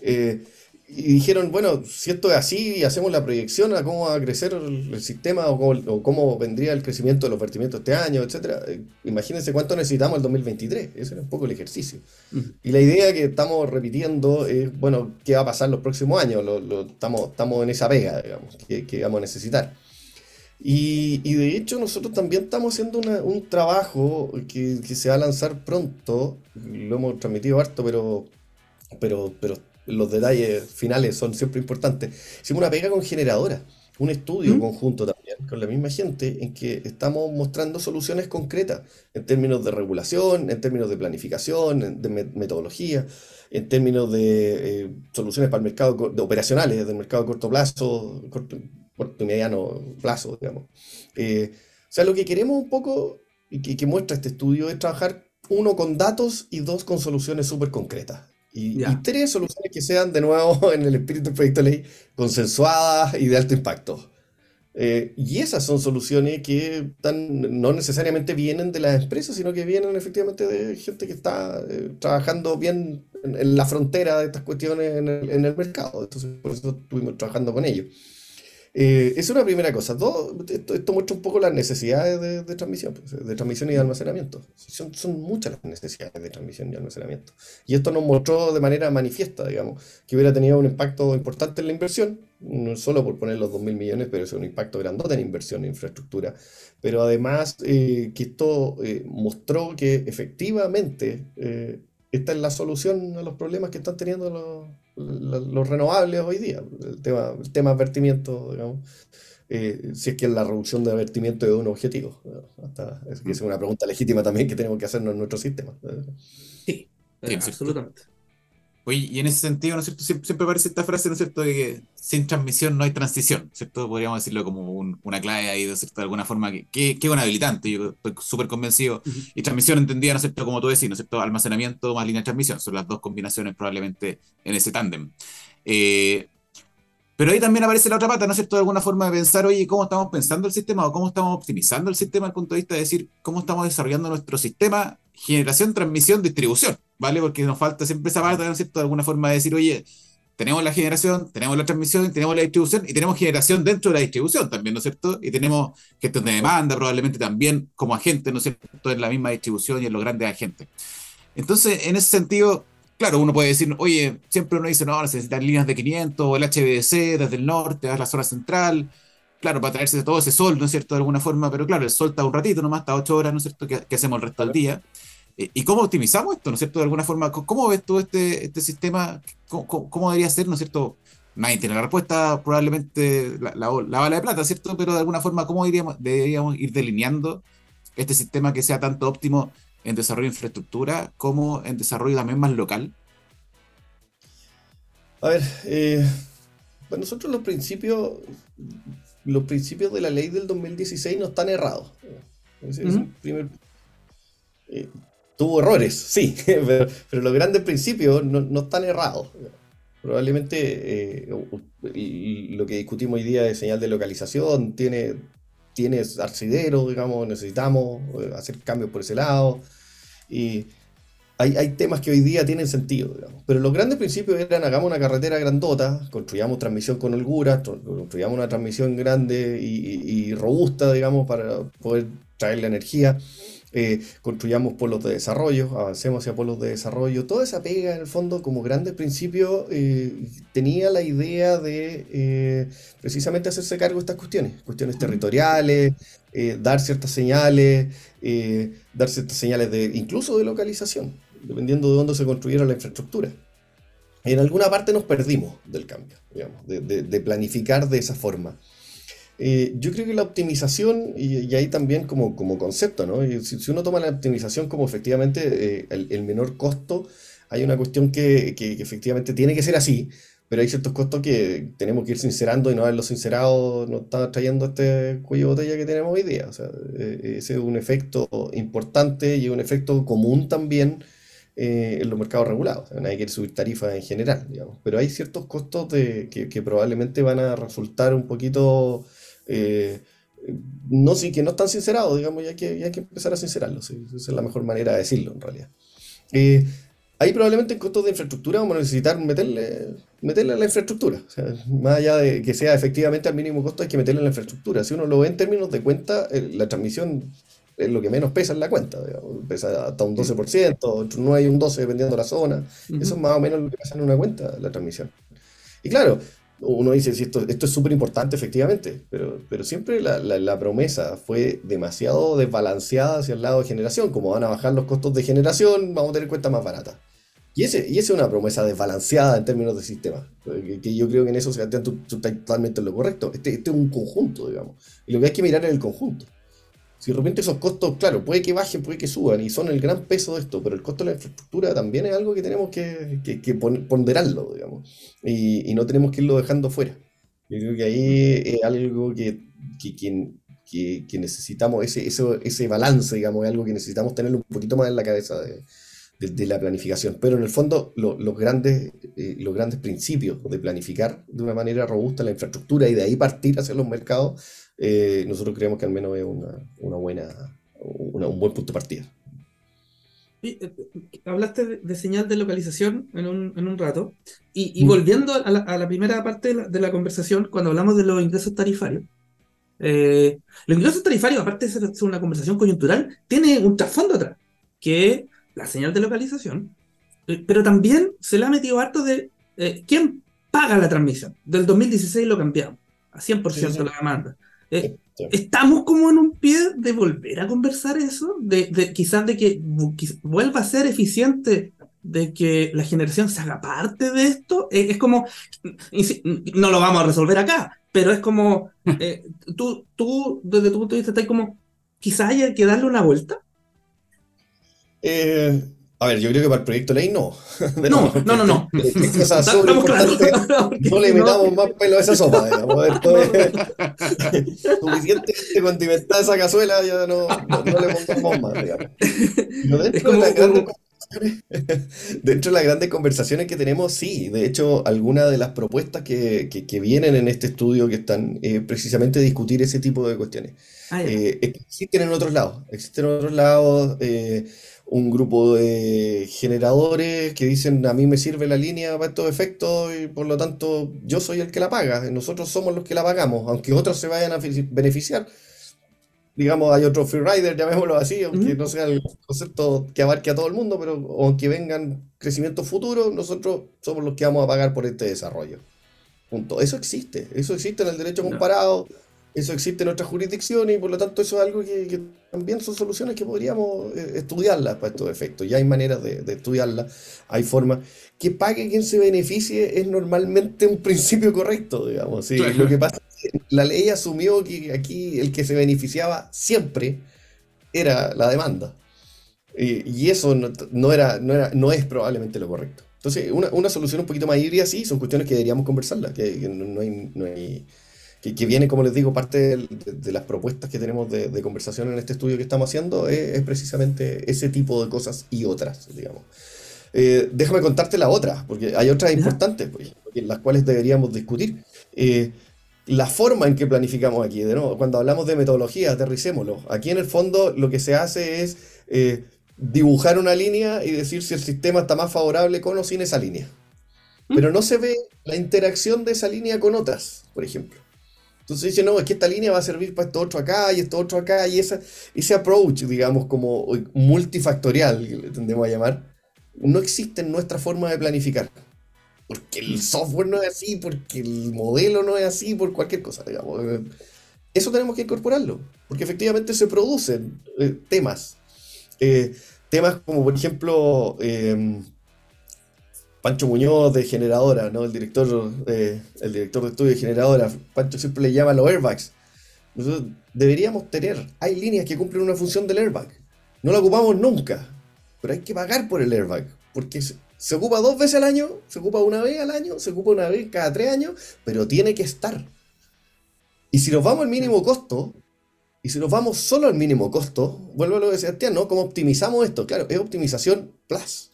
Eh, y dijeron, bueno, si esto es así y hacemos la proyección a cómo va a crecer el, sistema o cómo, o cómo vendría el crecimiento de los vertimientos este año, etcétera, eh, imagínense cuánto necesitamos el 2023. Ese era un poco el ejercicio. Ujú. Y la idea que estamos repitiendo es, bueno, ¿qué va a pasar los próximos años? Lo, lo- estamos, estamos en esa vega, digamos, que, que vamos a necesitar. Y, y de hecho nosotros también estamos haciendo una- un trabajo que, que se va a lanzar pronto, lo hemos transmitido harto, pero, pero, pero los detalles finales son siempre importantes. Hicimos una pega con generadora, un estudio ¿Mm? conjunto también con la misma gente en que estamos mostrando soluciones concretas en términos de regulación, en términos de planificación, de me- metodología, en términos de eh, soluciones para el mercado de operacionales, del mercado de corto plazo, corto, corto y mediano plazo, digamos. Eh, o sea, lo que queremos un poco y que, que muestra este estudio es trabajar uno con datos y dos con soluciones súper concretas. Y, y tres soluciones que sean de nuevo en el espíritu del proyecto de ley consensuadas y de alto impacto. Eh, y esas son soluciones que tan- no necesariamente vienen de las empresas, sino que vienen efectivamente de gente que está eh, trabajando bien en, en la frontera de estas cuestiones en el, en el mercado. Entonces, por eso estuvimos trabajando con ellos. Eh, es una primera cosa. Dos, esto, esto muestra un poco las necesidades de, transmisión, pues, de transmisión y de almacenamiento. Son, son muchas las necesidades de transmisión y almacenamiento. Y esto nos mostró de manera manifiesta, digamos, que hubiera tenido un impacto importante en la inversión, no solo por poner los 2.000 millones, pero es un impacto grandote en inversión en infraestructura, pero además eh, que esto eh, mostró que efectivamente esta es la solución a los problemas que están teniendo los, los, renovables hoy día, el tema, el tema advertimiento, digamos. si es que la reducción de advertimiento es un objetivo. Hasta, es, es una pregunta legítima también que tenemos que hacernos en nuestro sistema. Sí, absolutamente. Oye, y en ese sentido, ¿no es cierto? Siempre, siempre, aparece esta frase, ¿no es cierto?, de que sin transmisión no hay transición, ¿cierto? Podríamos decirlo como una clave ahí, ¿no es cierto?, de alguna forma, que, que, que es un habilitante, yo estoy súper convencido. Y transmisión entendía, ¿no es cierto?, como tú decís, ¿no es cierto?, almacenamiento más línea de transmisión, son las dos combinaciones probablemente en ese tándem. Eh, pero ahí también aparece la otra pata, ¿no es cierto?, de alguna forma de pensar, oye, ¿cómo estamos pensando el sistema o cómo estamos optimizando el sistema desde el punto de vista de decir cómo estamos desarrollando nuestro sistema generación, transmisión, distribución, ¿vale? Porque nos falta siempre esa parte, ¿no es cierto?, de alguna forma de decir, oye, tenemos la generación, tenemos la transmisión, tenemos la distribución y tenemos generación dentro de la distribución también, ¿no es cierto? Y tenemos gestión de demanda probablemente también como agente, ¿no es cierto?, en la misma distribución y en los grandes agentes. Entonces, en ese sentido, claro, uno puede decir, oye, siempre uno dice, no, necesitan líneas de 500 o el HBDC desde el norte a la zona central, claro, para traerse todo ese sol, ¿no es cierto?, de alguna forma, pero claro, el sol está un ratito nomás, está ocho horas, ¿no es cierto?, que, hacemos el resto del día. Eh, ¿Y cómo optimizamos esto, ¿no es cierto? De alguna forma, ¿cómo ves tú este, este sistema? ¿Cómo, debería ser, ¿no es cierto? Nadie tiene la respuesta, probablemente la, la, bala de plata, ¿cierto? Pero de alguna forma, ¿cómo deberíamos, deberíamos ir delineando este sistema que sea tanto óptimo en desarrollo de infraestructura como en desarrollo también más local? A ver, eh, para nosotros los principios, los principios de la ley del 2016 no están errados. Es, primer, eh, tuvo errores, sí, pero, los grandes principios no, están errados. Probablemente eh, lo que discutimos hoy día de señal de localización tiene, tiene arcidero, digamos, necesitamos eh, hacer cambios por ese lado. Y hay, temas que hoy día tienen sentido, digamos. Pero los grandes principios eran hagamos una carretera grandota, construyamos transmisión con holgura, construyamos una transmisión grande y robusta, digamos, para poder traer la energía eh, construyamos polos de desarrollo, avancemos hacia polos de desarrollo. Toda esa pega, en el fondo, como grandes principios, eh, tenía la idea de eh, precisamente hacerse cargo de estas cuestiones, cuestiones territoriales, dar ciertas señales, dar ciertas señales de incluso de localización, dependiendo de dónde se construyera la infraestructura. En alguna parte nos perdimos del cambio, digamos, de planificar de esa forma. Eh, yo creo que la optimización, y, ahí también como, como concepto, ¿no? Si, uno toma la optimización como efectivamente eh, el, menor costo, hay una cuestión que, que, efectivamente tiene que ser así, pero hay ciertos costos que tenemos que ir sincerando y no haberlos sincerado nos está trayendo este cuello de botella que tenemos hoy día. O sea, eh, ese es un efecto importante y un efecto común también en los mercados regulados. nadie quiere subir tarifas en general, digamos. Pero hay ciertos costos de, que, que probablemente van a resultar un poquito eh, no sí que no están sincerados, digamos, y hay que, hay que empezar a sincerarlos. Esa es la mejor manera de decirlo, en realidad. Eh, ahí probablemente en costos de infraestructura vamos a necesitar meterle, meterle a la infraestructura. más allá de que sea efectivamente al mínimo costo, hay que meterle a la infraestructura. Si uno lo ve en términos de cuenta, la transmisión es lo que menos pesa en la cuenta. Pesa hasta un 12%, no hay un 12% dependiendo de la zona. Eso es más o menos lo que pasa en una cuenta, la transmisión. Y claro, uno dice, si esto, esto es súper importante efectivamente, pero, pero siempre la, la, promesa fue demasiado desbalanceada hacia el lado de generación. Como van a bajar los costos de generación, vamos a tener cuentas más baratas. Y ese, y esa es una promesa desbalanceada en términos de sistema. Que, yo creo que en eso se totalmente lo correcto. Este, este es un conjunto, digamos. Y lo que hay que mirar es el conjunto. Si de repente esos costos, claro, puede que bajen, puede que suban, y son el gran peso de esto, pero el costo de la infraestructura también es algo que tenemos que, que, ponderarlo, digamos, y, no tenemos que irlo dejando fuera. Yo creo que ahí es algo que, que, que necesitamos, ese, ese, ese, balance, digamos, es algo que necesitamos tenerlo un poquito más en la cabeza de, de, la planificación. Pero en el fondo, los, grandes, eh, los grandes principios de planificar de una manera robusta la infraestructura y de ahí partir hacia los mercados eh, nosotros creemos que al menos es una, una buena, un buen punto de partida. Eh, hablaste de, señal de localización en un, en un rato, y, mm. volviendo a la, primera parte de la, conversación, cuando hablamos de los ingresos tarifarios, eh, los ingresos tarifarios, aparte de ser una conversación coyuntural, tiene un trasfondo atrás, que es la señal de localización, pero también se le ha metido harto de quién paga la transmisión. Del 2016 lo cambiamos a 100% la demanda. Eh, estamos como en un pie de volver a conversar eso, de, quizás de que vuelva a ser eficiente, de que la generación se haga parte de esto. Eh, es como, no lo vamos a resolver acá, pero es como, eh, tú, tú, desde tu punto de vista, estás como, quizás haya que darle una vuelta. Eh, a ver, yo creo que para el proyecto de ley no. no, no, no, no. no le metamos más pelo a esa sopa. Digamos. suficiente condimentada esa cazuela, ya no, no, le pongamos más. Digamos. dentro, de las grandes dentro de las grandes conversaciones que tenemos, sí. De hecho, algunas de las propuestas que, que, vienen en este estudio que están eh, precisamente discutir ese tipo de cuestiones. Ah, eh, existen en otros lados. Existen en otros lados. Eh, un grupo de generadores que dicen a mí me sirve la línea para estos efectos y por lo tanto yo soy el que la paga, nosotros somos los que la pagamos, aunque otros se vayan a beneficiar. Digamos, hay otro freerider, llamémoslo así, aunque no sea el concepto que abarque a todo el mundo, pero aunque vengan crecimientos futuros, nosotros somos los que vamos a pagar por este desarrollo. Punto. Eso existe, eso existe en el derecho comparado. Eso existe en otras jurisdicciones y por lo tanto eso es algo que, también son soluciones que podríamos eh, estudiarlas para estos efectos. Ya hay maneras de, estudiarlas, hay formas. Que pague quien se beneficie es normalmente un principio correcto, digamos. Lo que pasa es que la ley asumió que aquí el que se beneficiaba siempre era la demanda. Y, eso no, era, no, era, no es probablemente lo correcto. Entonces, una, solución un poquito más híbrida, sí, son cuestiones que deberíamos conversarlas, que, no hay que, viene, como les digo, parte de, las propuestas que tenemos de, conversación en este estudio que estamos haciendo, es, precisamente ese tipo de cosas y otras, digamos. Eh, déjame contarte la otra, porque hay otras importantes, pues, las cuales deberíamos discutir. Eh, la forma en que planificamos aquí, de nuevo, cuando hablamos de metodología, aterricémoslo. Aquí en el fondo lo que se hace es eh, dibujar una línea y decir si el sistema está más favorable con o sin esa línea. Pero no se ve la interacción de esa línea con otras, por ejemplo. Entonces dice, no, es que esta línea va a servir para esto otro acá y esto otro acá, y esa, ese approach, digamos, como multifactorial, que le tendemos a llamar, no existe en nuestra forma de planificar. Porque el software no es así, porque el modelo no es así, por cualquier cosa, digamos. Eso tenemos que incorporarlo, porque efectivamente se producen eh, temas. Eh, temas como, por ejemplo, em, Pancho Muñoz de Generadora, ¿no? El director, eh, el director de estudio de Generadora. Pancho siempre le llama los airbags. Nosotros deberíamos tener, hay líneas que cumplen una función del airbag. No la ocupamos nunca, pero hay que pagar por el airbag, porque se, ocupa dos veces al año, se ocupa una vez al año, se ocupa una vez cada tres años, pero tiene que estar. Y si nos vamos al mínimo costo, y si nos vamos solo al mínimo costo, vuelvo a lo que decía Sebastián, ¿no? ¿Cómo optimizamos esto? Claro, es optimización plus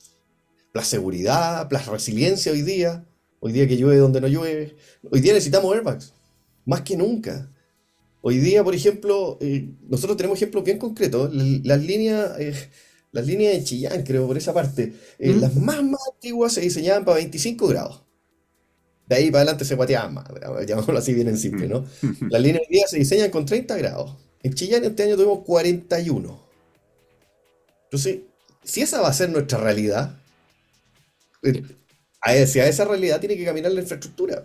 la seguridad, la resiliencia hoy día, hoy día que llueve donde no llueve, hoy día necesitamos airbags, más que nunca. Hoy día, por ejemplo, eh, nosotros tenemos ejemplos bien concretos, las líneas... Eh, las líneas de Chillán, creo, por esa parte, eh, las más, más antiguas se diseñaban para 25 grados. De ahí para adelante se guateaban más, llamémoslo así bien en simple, ¿no? Las líneas de día se diseñan con 30 grados. En Chillán este año tuvimos 41. Entonces, si esa va a ser nuestra realidad, hacia esa realidad tiene que caminar la infraestructura.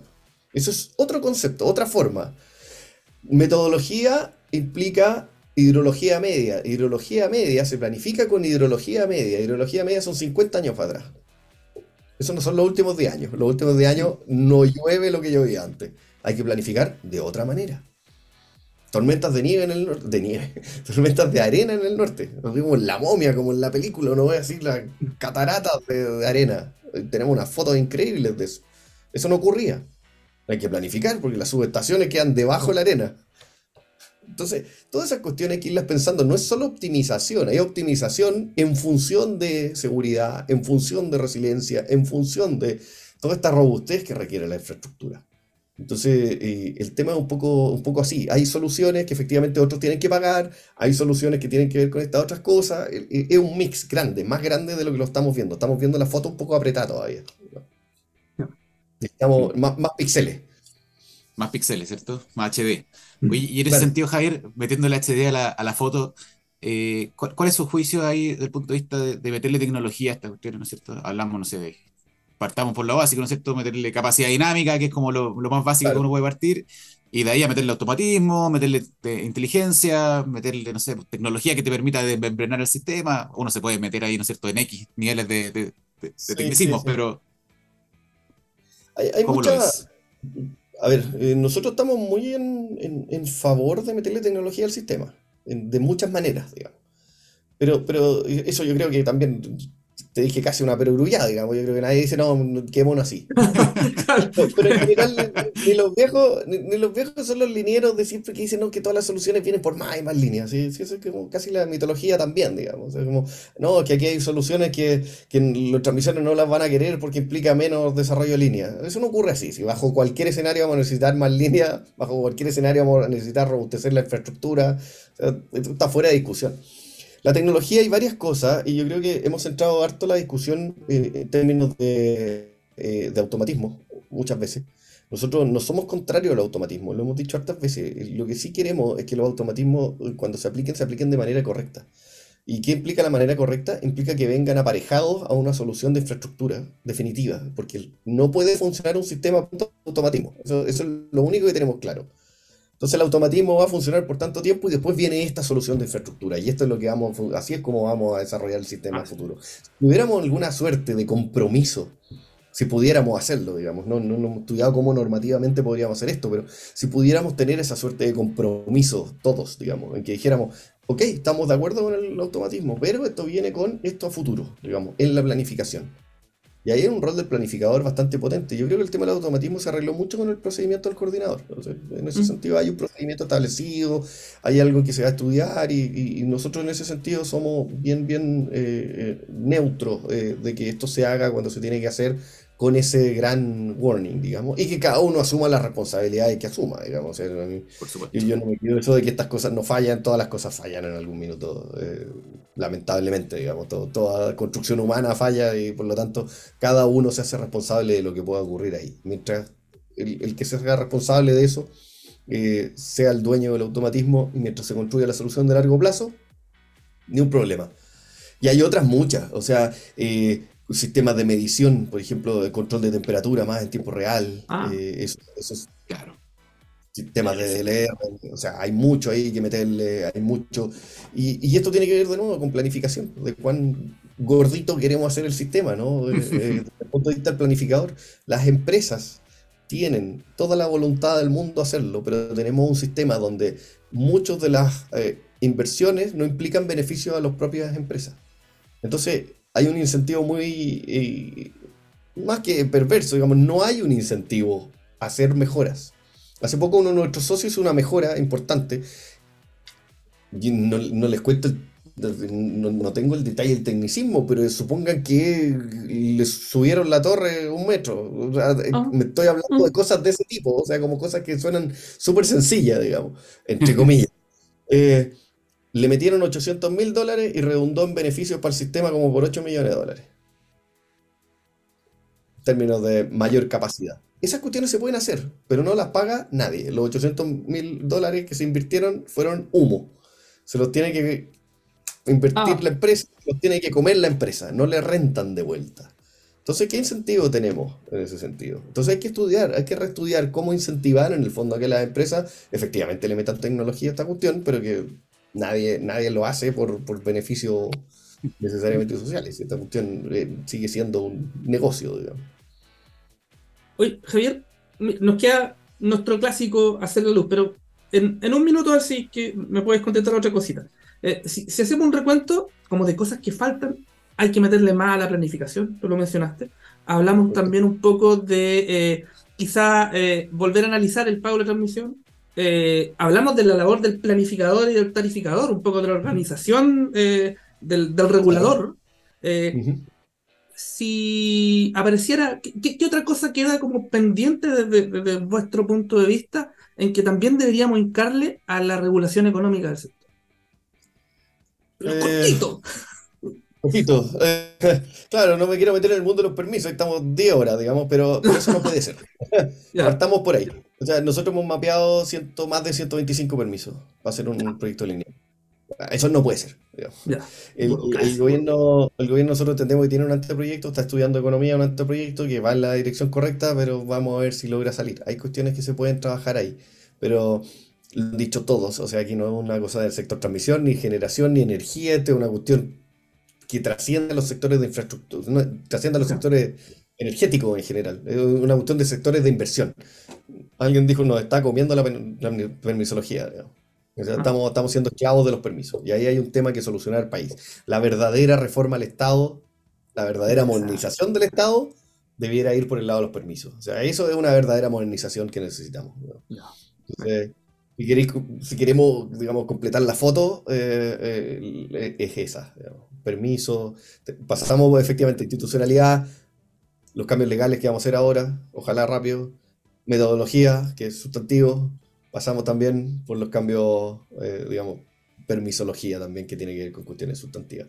Eso es otro concepto, otra forma. Metodología implica hidrología media. Hidrología media se planifica con hidrología media. Hidrología media son 50 años para atrás. Eso no son los últimos 10 años. Los últimos 10 años no llueve lo que llovía antes. Hay que planificar de otra manera. Tormentas de nieve en el norte, de nieve, tormentas de arena en el norte. Nos vimos la momia como en la película, no voy a decir las cataratas de arena. Tenemos unas fotos increíbles de eso. Eso no ocurría. Hay que planificar porque las subestaciones quedan debajo de la arena. Entonces, todas esas cuestiones hay que irlas pensando. No es solo optimización, hay optimización en función de seguridad, en función de resiliencia, en función de toda esta robustez que requiere la infraestructura. Entonces, eh, el tema es un poco, un poco así. Hay soluciones que efectivamente otros tienen que pagar, hay soluciones que tienen que ver con estas otras cosas. Es un mix grande, más grande de lo que lo estamos viendo. Estamos viendo la foto un poco apretada todavía. Necesitamos más, más píxeles. Más píxeles, ¿cierto? Más HD. Mm. y en ese sentido, Javier, metiendo el HD a la, foto, eh, ¿cuál, es su juicio ahí desde el punto de vista de, meterle tecnología a esta cuestión, ¿no es cierto? Hablamos, no sé, de partamos por lo básico, ¿no es cierto? Meterle capacidad dinámica, que es como lo, más básico que uno puede partir, y de ahí a meterle automatismo, meterle eh, inteligencia, meterle, no sé, tecnología que te permita desmembrenar el sistema. Uno se puede meter ahí, ¿no es cierto?, en X niveles de, tecnicismo, pero... Hay, hay A ver, eh, nosotros estamos muy en, en, favor de meterle tecnología al sistema, de muchas maneras, digamos. Pero, pero eso yo creo que también te dije casi una perogrullada, digamos. Yo creo que nadie dice, no, quémonos así. pero, en general, ni, los viejos, ni, los viejos son los linieros de siempre que dicen no, que todas las soluciones vienen por más y más líneas. ¿sí? eso es como casi la mitología también, digamos. Es como, no, que aquí hay soluciones que, que los transmisores no las van a querer porque implica menos desarrollo de líneas. Eso no ocurre así. Si bajo cualquier escenario vamos a necesitar más líneas, bajo cualquier escenario vamos a necesitar robustecer la infraestructura, está fuera de discusión. La tecnología hay varias cosas y yo creo que hemos centrado harto la discusión eh, en términos de, eh, de, automatismo muchas veces. Nosotros no somos contrarios al automatismo, lo hemos dicho hartas veces. Lo que sí queremos es que los automatismos eh, cuando se apliquen, se apliquen de manera correcta. ¿Y qué implica la manera correcta? Implica que vengan aparejados a una solución de infraestructura definitiva, porque no puede funcionar un sistema automatismo. Eso es lo único que tenemos claro. Entonces el automatismo va a funcionar por tanto tiempo y después viene esta solución de infraestructura. Y esto es lo que vamos, así es como vamos a desarrollar el sistema el futuro. Si tuviéramos alguna suerte de compromiso, si pudiéramos hacerlo, digamos, no, no, no hemos estudiado cómo normativamente podríamos hacer esto, pero si pudiéramos tener esa suerte de compromiso todos, digamos, en que dijéramos, ok, estamos de acuerdo con el automatismo, pero esto viene con esto a futuro, digamos, en la planificación. Y ahí hay un rol del planificador bastante potente. Yo creo que el tema del automatismo se arregló mucho con el procedimiento del coordinador. en ese mm. sentido hay un procedimiento establecido, hay algo que se va a estudiar y, nosotros en ese sentido somos bien, bien eh, eh, neutros eh, de que esto se haga cuando se tiene que hacer con ese gran warning, digamos, y que cada uno asuma las responsabilidades que asuma, digamos. Por supuesto. Y yo no me quiero eso de que estas cosas no fallan, todas las cosas fallan en algún minuto, eh, lamentablemente, digamos, toda construcción humana falla y por lo tanto cada uno se hace responsable de lo que pueda ocurrir ahí. Mientras el, que se haga responsable de eso eh, sea el dueño del automatismo y mientras se construya la solución de largo plazo, ni un problema. Y hay otras muchas, o sea, eh, sistemas de medición, por ejemplo, de control de temperatura más en tiempo real. Ah. Eh, eso, es claro. Sistemas de DLR, o sea, hay mucho ahí que meterle, hay mucho. Y, esto tiene que ver de nuevo con planificación, de cuán gordito queremos hacer el sistema, ¿no? Eh, eh, desde el punto de vista del planificador, las empresas tienen toda la voluntad del mundo hacerlo, pero tenemos un sistema donde muchas de las inversiones no implican beneficios a las propias empresas. Entonces, hay un incentivo muy, eh, más que perverso, digamos, no hay un incentivo a hacer mejoras. Hace poco uno de nuestros socios hizo una mejora importante, y no, les cuento, no, tengo el detalle del tecnicismo, pero supongan que le subieron la torre un metro. Ah. Me estoy hablando de cosas de ese tipo, o sea, como cosas que suenan súper sencillas, digamos, entre comillas. Eh, le metieron 800 mil dólares y redundó en beneficios para el sistema como por 8 millones de dólares. En términos de mayor capacidad. Esas cuestiones se pueden hacer, pero no las paga nadie. Los 800 mil dólares que se invirtieron fueron humo. Se los tiene que invertir ah. la empresa, los tiene que comer la empresa, no le rentan de vuelta. Entonces, ¿qué incentivo tenemos en ese sentido? Entonces hay que estudiar, hay que reestudiar cómo incentivar en el fondo a que las empresas efectivamente le metan tecnología a esta cuestión, pero que nadie, nadie lo hace por, por beneficios necesariamente sociales. Esta cuestión eh, sigue siendo un negocio, digamos. Oye, Javier, nos queda nuestro clásico hacer la luz, pero en, en un minuto así que me puedes contestar otra cosita. Eh, si, hacemos un recuento como de cosas que faltan, hay que meterle más a la planificación, tú lo mencionaste. Hablamos también un poco de eh, quizá volver a analizar el pago de transmisión, eh, hablamos de la labor del planificador y del planificador, un poco de la organización eh, del, regulador. Eh, si apareciera, ¿qué, otra cosa queda como pendiente desde, vuestro punto de vista en que también deberíamos hincarle a la regulación económica del sector? cortito. Poquito. claro, no me quiero meter en el mundo de los permisos, estamos 10 horas, digamos, pero, eso no puede ser. Partamos por ahí. O sea, nosotros hemos mapeado ciento, más de 125 permisos para hacer un proyecto lineal. Eso no puede ser. El, gobierno, el gobierno nosotros entendemos que tiene un anteproyecto, está estudiando economía, un anteproyecto que va en la dirección correcta, pero vamos a ver si logra salir. Hay cuestiones que se pueden trabajar ahí, pero lo han dicho todos, o sea, aquí no es una cosa del sector transmisión, ni generación, ni energía, esto es una cuestión que trasciende a los sectores de infraestructura, no, trasciende a los sectores energéticos en general, es una cuestión de sectores de inversión. Alguien dijo, nos está comiendo la, permisología, digamos. O sea, estamos, estamos siendo esclavos de los permisos. Y ahí hay un tema que solucionar el país. La verdadera reforma al Estado, la verdadera modernización del Estado, debiera ir por el lado de los permisos. O sea, eso es una verdadera modernización que necesitamos. ¿no? Ya. Entonces, si, queréis cu- si queremos, digamos, completar la foto, eh, eh, es esa. digamos. Permiso. te- Pasamos efectivamente a institucionalidad, los cambios legales que vamos a hacer ahora, ojalá rápido. Metodología, que es sustantivo. Pasamos también por los cambios, eh, digamos, permisología también, que tiene que ver con cuestiones sustantivas.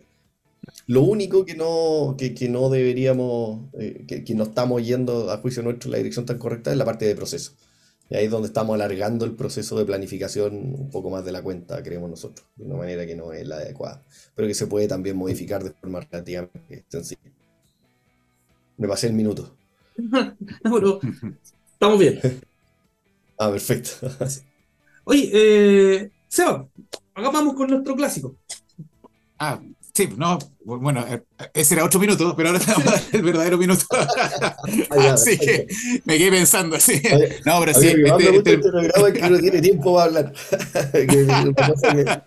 Lo único que no, que, no deberíamos, eh, que, que no estamos yendo a juicio nuestro en la dirección tan correcta es la parte de proceso. Y ahí es donde estamos alargando el proceso de planificación un poco más de la cuenta, creemos nosotros, de una manera que no es la adecuada, pero que se puede también modificar de forma relativamente sencilla. Me pasé el minuto. Bueno, estamos bien. Ah, perfecto. Oye, eh, Seba, acá vamos con nuestro clásico. Ah, sí, no, bueno, eh, ese era otro minuto, pero ahora estamos el verdadero minuto. Así que me quedé pensando, sí. Oye, No, pero sí, este- gusta este- este programa que no tiene tiempo para hablar. Que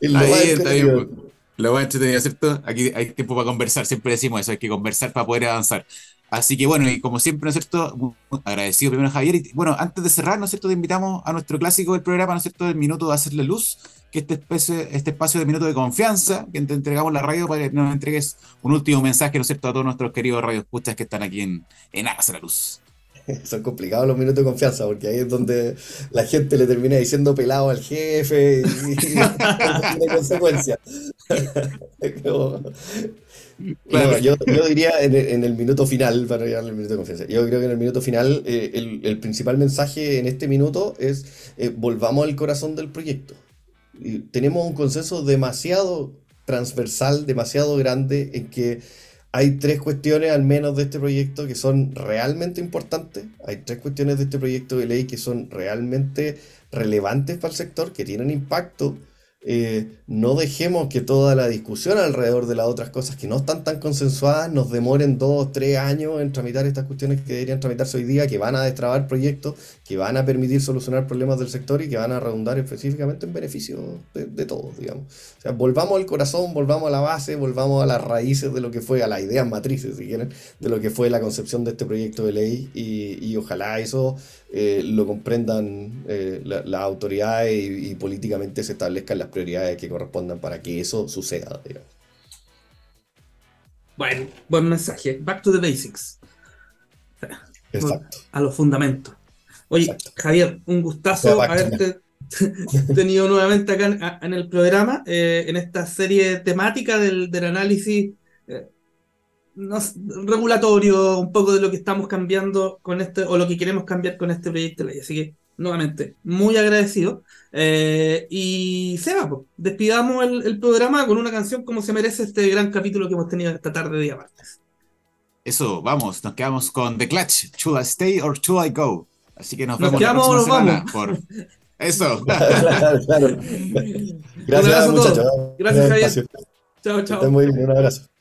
Está bien, está bien. Pues. Lo voy a entretenido, ¿cierto? Aquí hay tiempo para conversar, siempre decimos eso, hay que conversar para poder avanzar. Así que bueno, y como siempre, ¿no es cierto? Agradecido primero a Javier. Y bueno, antes de cerrar, ¿no es cierto? Te invitamos a nuestro clásico del programa, ¿no es cierto? Del minuto de hacerle luz, que este espacio, este espacio de minuto de confianza, que te entregamos la radio para que nos entregues un último mensaje, ¿no es cierto? A todos nuestros queridos radioescuchas que están aquí en, en Hágase la Luz. Son complicados los minutos de confianza, porque ahí es donde la gente le termina diciendo pelado al jefe y, y consecuencias. Como- Claro. No, yo, yo diría en el, en el minuto final, para llegar al minuto de confianza, yo creo que en el minuto final eh, el, el principal mensaje en este minuto es eh, volvamos al corazón del proyecto. Y tenemos un consenso demasiado transversal, demasiado grande en que hay tres cuestiones al menos de este proyecto que son realmente importantes. Hay tres cuestiones de este proyecto de ley que son realmente relevantes para el sector, que tienen impacto. Eh, no dejemos que toda la discusión alrededor de las otras cosas que no están tan consensuadas nos demoren dos, tres años en tramitar estas cuestiones que deberían tramitarse hoy día, que van a destrabar proyectos, que van a permitir solucionar problemas del sector y que van a redundar específicamente en beneficio de, de todos, digamos. O sea, volvamos al corazón, volvamos a la base, volvamos a las raíces de lo que fue, a las ideas matrices, si quieren, de lo que fue la concepción de este proyecto de ley y, y ojalá eso eh, lo comprendan eh, la- las autoridades y, y políticamente se establezcan las prioridades que correspondan para que eso suceda, digamos. Bueno, buen mensaje. Back to the basics. Exacto. A los fundamentos. Oye, Exacto. Javier, un gustazo haberte tenido nuevamente acá en, el programa, eh, en esta serie temática del, del análisis no regulatorio, un poco de lo que estamos cambiando con este, o lo que queremos cambiar con este proyecto de ley. Así que, nuevamente, muy agradecido. Eh, y Seba, pues, despidamos el, el programa con una canción como se merece este gran capítulo que hemos tenido esta tarde de día martes. Eso, vamos, nos quedamos con The Clutch. Should I stay or should I go? Así que nos, ¿Nos vemos la quedamos o próxima nos semana por eso. claro, claro. Un Gracias, abrazo a todos. muchachos. Gracias, Javier. Chao, chao. estén muy bien. Un abrazo.